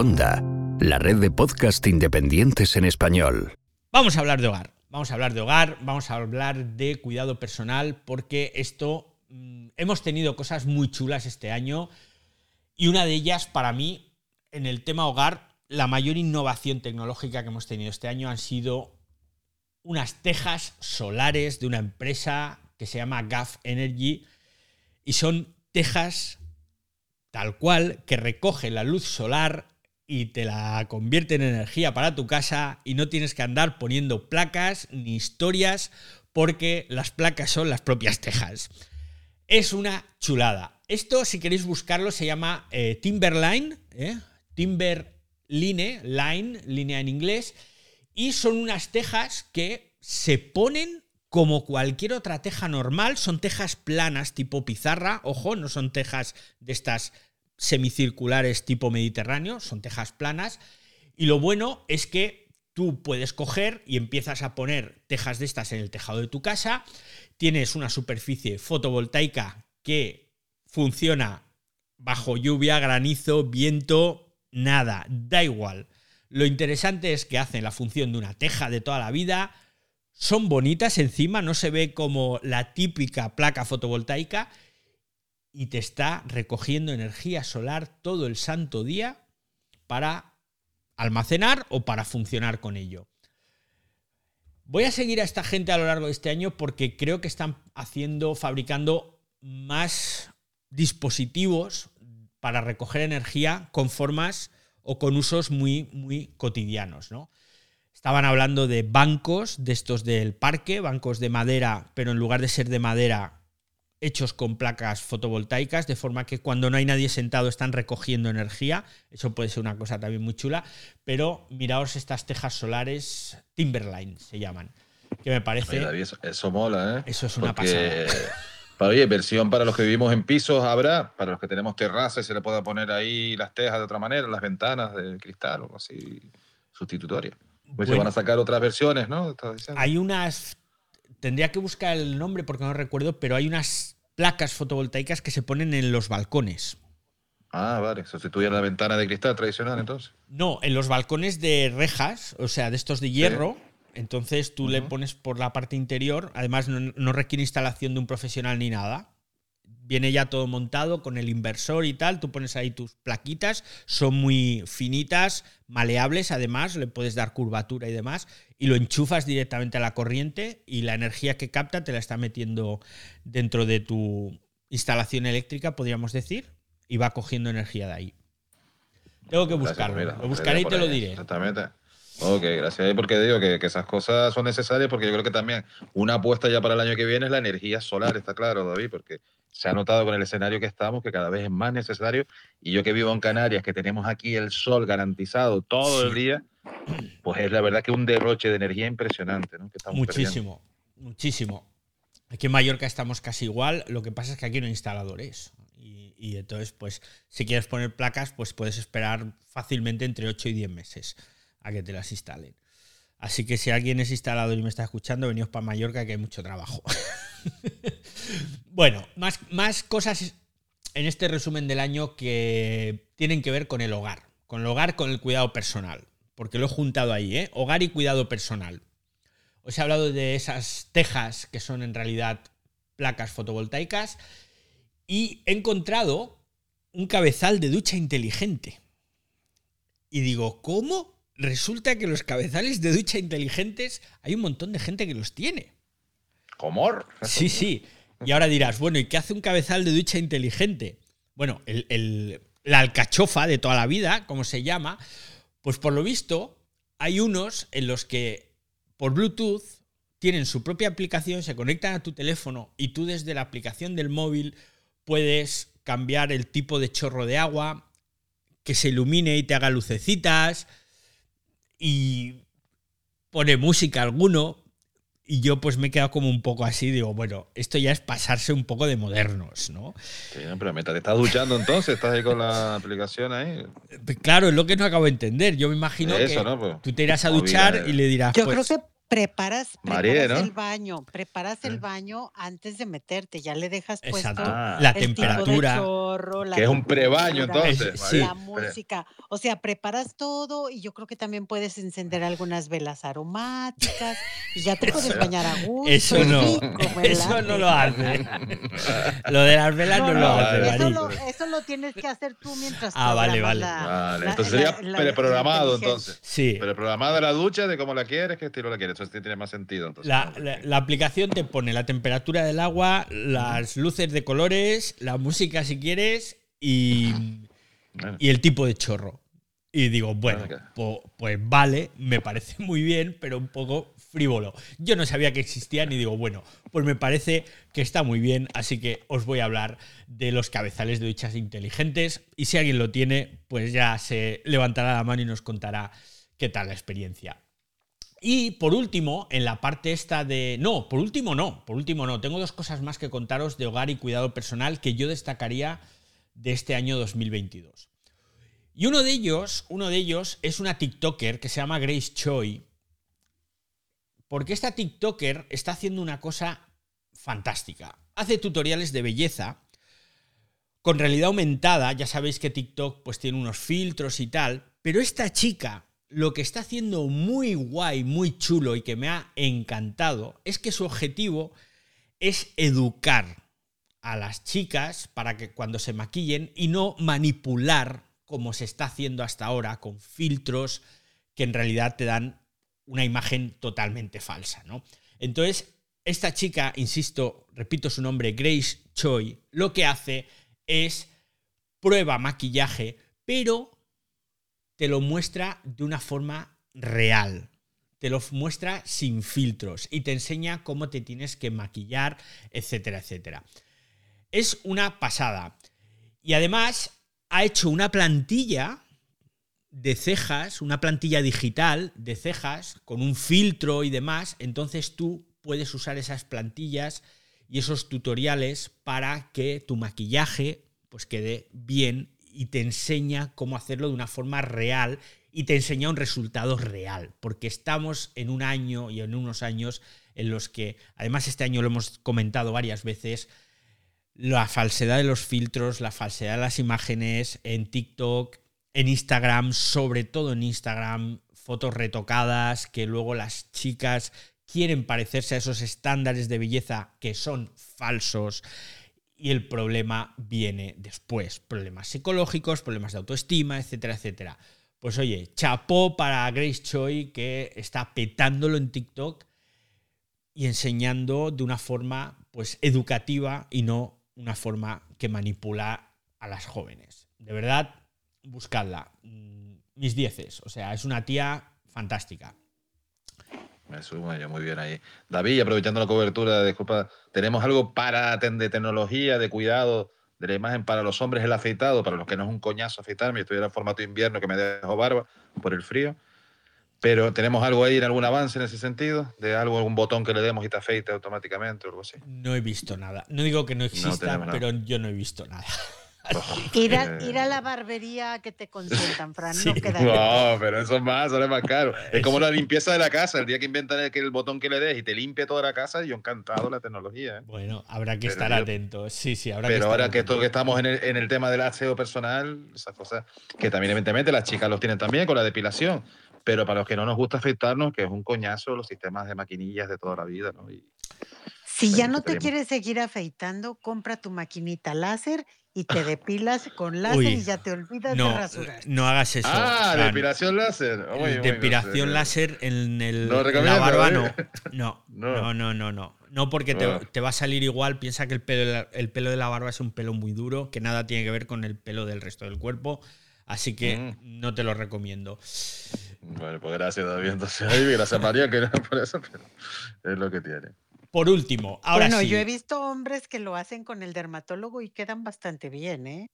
Onda, la red de podcast independientes en español. Vamos a hablar de hogar. Vamos a hablar de hogar, vamos a hablar de cuidado personal, porque esto mm, hemos tenido cosas muy chulas este año y una de ellas para mí en el tema hogar, la mayor innovación tecnológica que hemos tenido este año han sido unas tejas solares de una empresa que se llama GAF Energy y son tejas tal cual que recoge la luz solar y te la convierte en energía para tu casa y no tienes que andar poniendo placas ni historias porque las placas son las propias tejas. Es una chulada. Esto, si queréis buscarlo, se llama eh, Timberline, ¿eh? Timberline, line, línea en inglés, y son unas tejas que se ponen como cualquier otra teja normal, son tejas planas tipo pizarra, ojo, no son tejas de estas semicirculares tipo mediterráneo, son tejas planas, y lo bueno es que tú puedes coger y empiezas a poner tejas de estas en el tejado de tu casa, tienes una superficie fotovoltaica que funciona bajo lluvia, granizo, viento, nada, da igual. Lo interesante es que hacen la función de una teja de toda la vida, son bonitas encima, no se ve como la típica placa fotovoltaica y te está recogiendo energía solar todo el santo día para almacenar o para funcionar con ello. Voy a seguir a esta gente a lo largo de este año porque creo que están haciendo, fabricando más dispositivos para recoger energía con formas o con usos muy, muy cotidianos, ¿no? Estaban hablando de bancos, de estos del parque, bancos de madera, pero en lugar de ser de madera, hechos con placas fotovoltaicas, de forma que cuando no hay nadie sentado están recogiendo energía. Eso puede ser una cosa también muy chula. Pero miraos estas tejas solares, Timberline se llaman, que me parece... eso, mola, ¿eh? Eso es una pasada. Oye, versión para los que vivimos en pisos habrá, para los que tenemos terrazas se le puede poner ahí las tejas de otra manera, las ventanas de cristal o algo así, sustitutoria. Pues se van a sacar otras versiones, ¿no? Hay unas. Tendría que buscar el nombre porque no recuerdo, pero hay unas placas fotovoltaicas que se ponen en los balcones. Ah, vale. ¿Sustituyen la ventana de cristal tradicional entonces? No, en los balcones de rejas, o sea, de estos de hierro. Entonces tú le pones por la parte interior. Además, no requiere instalación de un profesional ni nada viene ya todo montado con el inversor y tal, tú pones ahí tus plaquitas, son muy finitas, maleables además, le puedes dar curvatura y demás, y lo enchufas directamente a la corriente y la energía que capta te la está metiendo dentro de tu instalación eléctrica, podríamos decir, y va cogiendo energía de ahí. Tengo que buscarlo, lo buscaré y te lo diré. Exactamente. Ok, gracias. Porque digo que, que, esas cosas son necesarias porque yo creo que también una apuesta ya para el año que viene es la energía solar, está claro, David, porque se ha notado con el escenario que estamos que cada vez es más necesario. Y yo que vivo en Canarias, que tenemos aquí el sol garantizado todo el día, pues es la verdad que un derroche de energía impresionante. ¿no? muchísimo, muchísimo. Aquí en Mallorca estamos casi igual, lo que pasa es que aquí no hay instaladores. Y, y entonces, pues, si quieres poner placas, pues puedes esperar fácilmente entre 8 y 10 meses a que te las instalen. Así que si alguien es instalador y me está escuchando, veníos para Mallorca que hay mucho trabajo. bueno, más, más cosas en este resumen del año que tienen que ver con el hogar. Con el hogar, con el cuidado personal. Porque lo he juntado ahí, ¿eh? Hogar y cuidado personal. Os he hablado de esas tejas que son en realidad placas fotovoltaicas y he encontrado un cabezal de ducha inteligente. Y digo, ¿cómo? Resulta que los cabezales de ducha inteligentes hay un montón de gente que los tiene. Comor. Sí, sí. Y ahora dirás, bueno, ¿y qué hace un cabezal de ducha inteligente? Bueno, la alcachofa de toda la vida, como se llama, pues por lo visto hay unos en los que por Bluetooth tienen su propia aplicación, se conectan a tu teléfono y tú desde la aplicación del móvil puedes cambiar el tipo de chorro de agua, que se ilumine y te haga lucecitas y pone música alguno. Y yo pues me he quedado como un poco así, digo, bueno, esto ya es pasarse un poco de modernos, ¿no? Sí, pero te estás duchando entonces, estás ahí con la aplicación ahí. Claro, es lo que no acabo de entender. Yo me imagino que pues, tú te irás a duchar y le dirás. Yo creo pues que preparas, María, preparas ¿no? el baño, preparas el Eh. baño antes de meterte, ya le dejas puesto Exacto. Ah. la el tipo de temperatura. chorro, la Que es un prebaño, temperatura, entonces. Sí. la música, o sea, preparas todo y yo creo que también puedes encender algunas velas aromáticas y ya te puedes bañar a gusto. Eso es no. rico, Eso no lo hace. Lo de las velas no, No, lo hace, eso lo, eso lo tienes que hacer tú mientras Ah, vale, vale. la- Vale, entonces la- sería la- preprogramado, entonces. Sí. Pero programada la ducha de cómo la quieres, qué estilo la quieres. Eso tiene más sentido. Entonces, La, ¿no? la- la aplicación te pone la temperatura del agua, las luces de colores, la música si quieres y, Bueno, y el tipo de chorro. Y digo, bueno, po- pues vale, me parece muy bien, pero un poco frívolo. Yo no sabía que existían y digo, bueno, pues me parece que está muy bien, así que os voy a hablar de los cabezales de duchas inteligentes y si alguien lo tiene, pues ya se levantará la mano y nos contará qué tal la experiencia. Y por último, en la parte esta de... No, por último no, por último no. Tengo dos cosas más que contaros de hogar y cuidado personal que yo destacaría de este año 2022. Y uno de ellos, uno de ellos es una TikToker que se llama Grace Choi. Porque esta TikToker está haciendo una cosa fantástica. Hace tutoriales de belleza con realidad aumentada. Ya sabéis que TikTok pues tiene unos filtros y tal. Pero esta chica lo que está haciendo muy guay, muy chulo y que me ha encantado es que su objetivo es educar a las chicas para que cuando se maquillen y no manipular como se está haciendo hasta ahora con filtros que en realidad te dan una imagen totalmente falsa, ¿no? Entonces, esta chica, insisto, repito su nombre, Grace Choi, lo que hace es prueba maquillaje, pero te lo muestra de una forma real. Te lo muestra sin filtros y te enseña cómo te tienes que maquillar, etcétera, etcétera. Es una pasada. Y además ha hecho una plantilla de cejas, una plantilla digital de cejas con un filtro y demás. Entonces tú puedes usar esas plantillas y esos tutoriales para que tu maquillaje pues quede bien y te enseña cómo hacerlo de una forma real y te enseña un resultado real, porque estamos en un año y en unos años en los que, además este año lo hemos comentado varias veces, la falsedad de los filtros, la falsedad de las imágenes en TikTok, en Instagram, sobre todo en Instagram, fotos retocadas que luego las chicas quieren parecerse a esos estándares de belleza que son falsos y el problema viene después. Problemas psicológicos, problemas de autoestima, etcétera, etcétera. Pues oye, chapó para Grace Choi que está petándolo en TikTok y enseñando de una forma pues educativa y no una forma que manipula a las jóvenes. De verdad, buscadla. Mm, Mis dieces. O sea, es una tía fantástica. Me sumo yo muy bien ahí. David, aprovechando la cobertura, disculpa, tenemos algo para de tecnología, de cuidado de la imagen para los hombres, el afeitado, para los que no es un coñazo afeitarme, yo estoy en formato invierno que me dejo barba por el frío. Pero tenemos algo ahí algún avance en ese sentido, de algo, algún botón que le demos y te afeite automáticamente o algo así. No he visto nada. No digo que no exista, nada. pero yo no he visto nada. Ir a, ir a la barbería que te consientan, Fran, Sí. no queda No, pero eso es más, sale más caro. Es como la limpieza de la casa. El día que inventan el, que el botón que le des y te limpie toda la casa, yo encantado la tecnología. ¿eh? Bueno, habrá que Pero estar yo- atentos. Sí, sí, habrá que Pero estar ahora que, esto, que estamos en el, en el tema del aseo personal, esas cosas que también evidentemente las chicas los tienen también con la depilación. Pero para los que no nos gusta afeitarnos, que es un coñazo los sistemas de maquinillas de toda la vida, ¿no? Y Si ya no te quieres seguir afeitando, compra tu maquinita láser y te depilas con láser Uy, y ya te olvidas de No, rasurar. no hagas eso. ah, Fran. depilación láser. No depilación sé. láser en, el, No la barba ¿eh? no. No, No. no, no, no, no. Porque te, te va a salir igual. Piensa que el pelo, de la- el pelo de la barba es un pelo muy duro, que nada tiene que ver con el pelo del resto del cuerpo. Así que Mm. no te lo recomiendo. Bueno, pues gracias, David. Entonces, gracias, María, que no es por eso, pero es lo que tiene. Por último, ahora bueno, sí. yo he visto hombres que lo hacen con el dermatólogo y quedan bastante bien, ¿eh?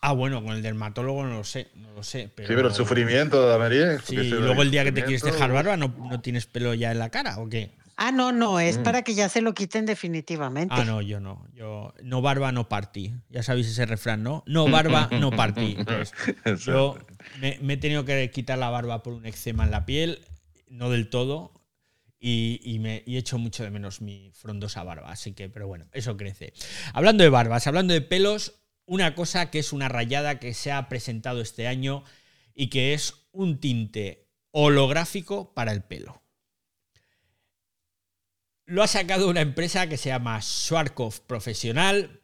Ah, bueno, con el dermatólogo no lo sé, no lo sé. Pero... Sí, pero el sufrimiento de María. Sí, y luego el día que te quieres dejar barba, ¿no, no tienes pelo ya en la cara o qué? Ah, no, no, es Mm. para que ya se lo quiten definitivamente. Ah, no, yo no. Yo no barba, no partí. Ya sabéis ese refrán, ¿no? No barba, no partí. Pues, yo me, me he tenido que quitar la barba por un eczema en la piel, no del todo. Y, y me echo mucho de menos mi frondosa barba. Así que, pero bueno, eso crece. Hablando de barbas, hablando de pelos, una cosa que es una rayada que se ha presentado este año y que es un tinte holográfico para el pelo. Lo ha sacado una empresa que se llama Schwarzkopf Profesional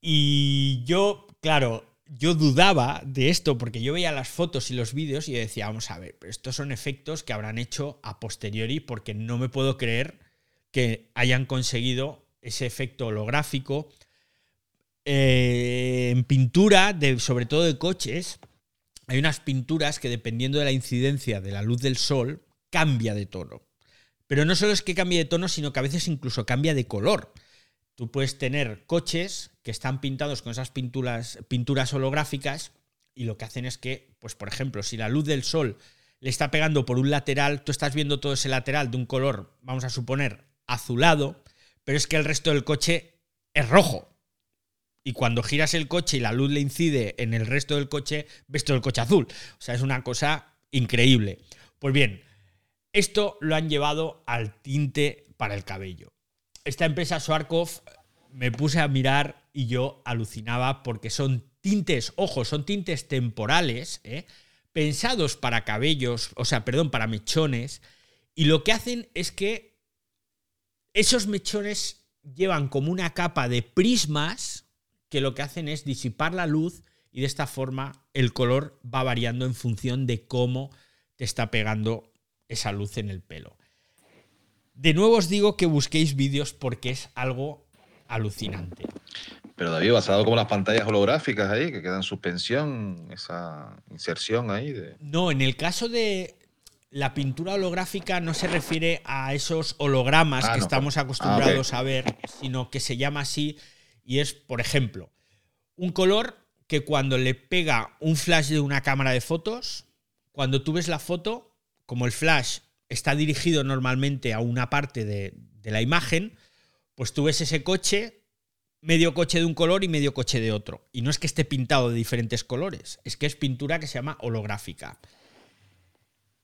y yo, claro, yo dudaba de esto porque yo veía las fotos y los vídeos y decía, vamos a ver, pero estos son efectos que habrán hecho a posteriori porque no me puedo creer que hayan conseguido ese efecto holográfico eh, en pintura, de, sobre todo de coches. Hay unas pinturas que dependiendo de la incidencia de la luz del sol cambia de tono. Pero no solo es que cambie de tono, sino que a veces incluso cambia de color. Tú puedes tener coches que están pintados con esas pinturas, pinturas holográficas y lo que hacen es que, pues por ejemplo, si la luz del sol le está pegando por un lateral, tú estás viendo todo ese lateral de un color, vamos a suponer, azulado, pero es que el resto del coche es rojo. Y cuando giras el coche y la luz le incide en el resto del coche, ves todo el coche azul. O sea, es una cosa increíble. Pues bien, esto lo han llevado al tinte para el cabello esta empresa Swarkov me puse a mirar y yo alucinaba porque son tintes, ojo, son tintes temporales, ¿eh? pensados para cabellos, o sea, perdón, para mechones, y lo que hacen es que esos mechones llevan como una capa de prismas que lo que hacen es disipar la luz y de esta forma el color va variando en función de cómo te está pegando esa luz en el pelo. De nuevo os digo que busquéis vídeos porque es algo alucinante. Pero David, basado como las pantallas holográficas ahí, que quedan en suspensión, esa inserción ahí. De... No, en el caso de la pintura holográfica no se refiere a esos hologramas Ah, que no, estamos ah, acostumbrados a ver, sino que se llama así y es, por ejemplo, un color que cuando le pega un flash de una cámara de fotos, cuando tú ves la foto, como el flash está dirigido normalmente a una parte de, de la imagen, pues tú ves ese coche, medio coche de un color y medio coche de otro. Y no es que esté pintado de diferentes colores, es que es pintura que se llama holográfica.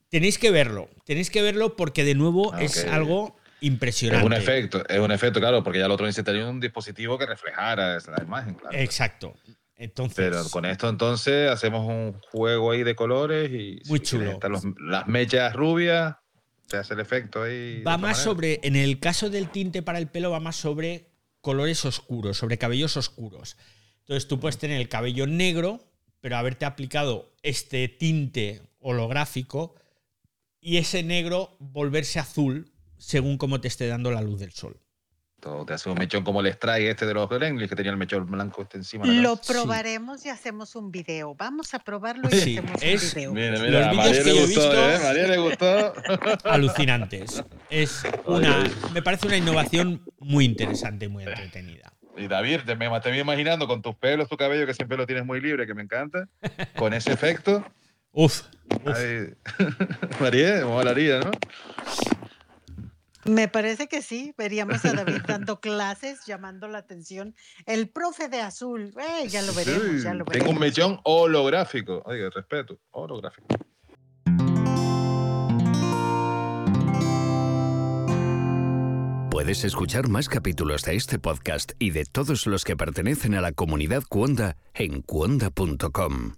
Tenéis que verlo, tenéis que verlo porque de nuevo Ah, es algo Es impresionante. un efecto, es un efecto, claro, porque ya el otro necesitaría un dispositivo que reflejara esa- la imagen, claro. Exacto. Entonces, Pero con esto entonces hacemos un juego ahí de colores y Muy si chulo. los- las mechas rubias, se hace el efecto ahí. va más manera. sobre, en el caso del tinte para el pelo, va más sobre colores oscuros, sobre cabellos oscuros. Entonces tú puedes tener el cabello negro, pero haberte aplicado este tinte holográfico y ese negro volverse azul según cómo te esté dando la luz del sol. Todo, te hace un mechón como el strike este de los Gremlins, que tenía el mechón blanco este encima. la Lo probaremos y hacemos un video. Vamos a probarlo y Sí, hacemos es- un video. Mira, Los mira, a vídeos María que le gustó, visto- ¿eh? María le gustó. Alucinantes. Es una, me parece una innovación muy interesante y muy entretenida. Y David, te me te voy imaginando con tus pelos, tu cabello, que siempre lo tienes muy libre, que me encanta, con ese efecto. Uf, uf. María, molaría, ¿no? Me parece que sí. Veríamos a David dando clases, llamando la atención. El profe de azul. Eh, ya lo veremos, ya lo Sí, Tengo un veremos. mechón holográfico. Oiga, respeto, holográfico. Puedes escuchar más capítulos de este podcast y de todos los que pertenecen a la comunidad Cuonda en cuonda.com.